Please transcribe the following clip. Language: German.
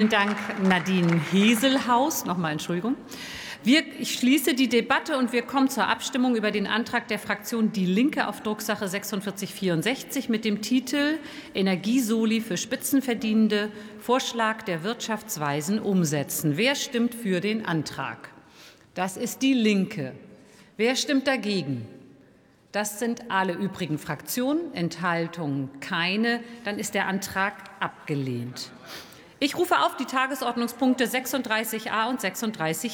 Vielen Dank, Nadine Heselhaus. Nochmal Entschuldigung. Wir, ich schließe die Debatte und wir kommen zur Abstimmung über den Antrag der Fraktion Die Linke auf Drucksache 4664 mit dem Titel Energiesoli für Spitzenverdienende Vorschlag der Wirtschaftsweisen umsetzen. Wer stimmt für den Antrag? Das ist die Linke. Wer stimmt dagegen? Das sind alle übrigen Fraktionen. Enthaltungen keine. Dann ist der Antrag abgelehnt. Ich rufe auf die Tagesordnungspunkte 36a und 36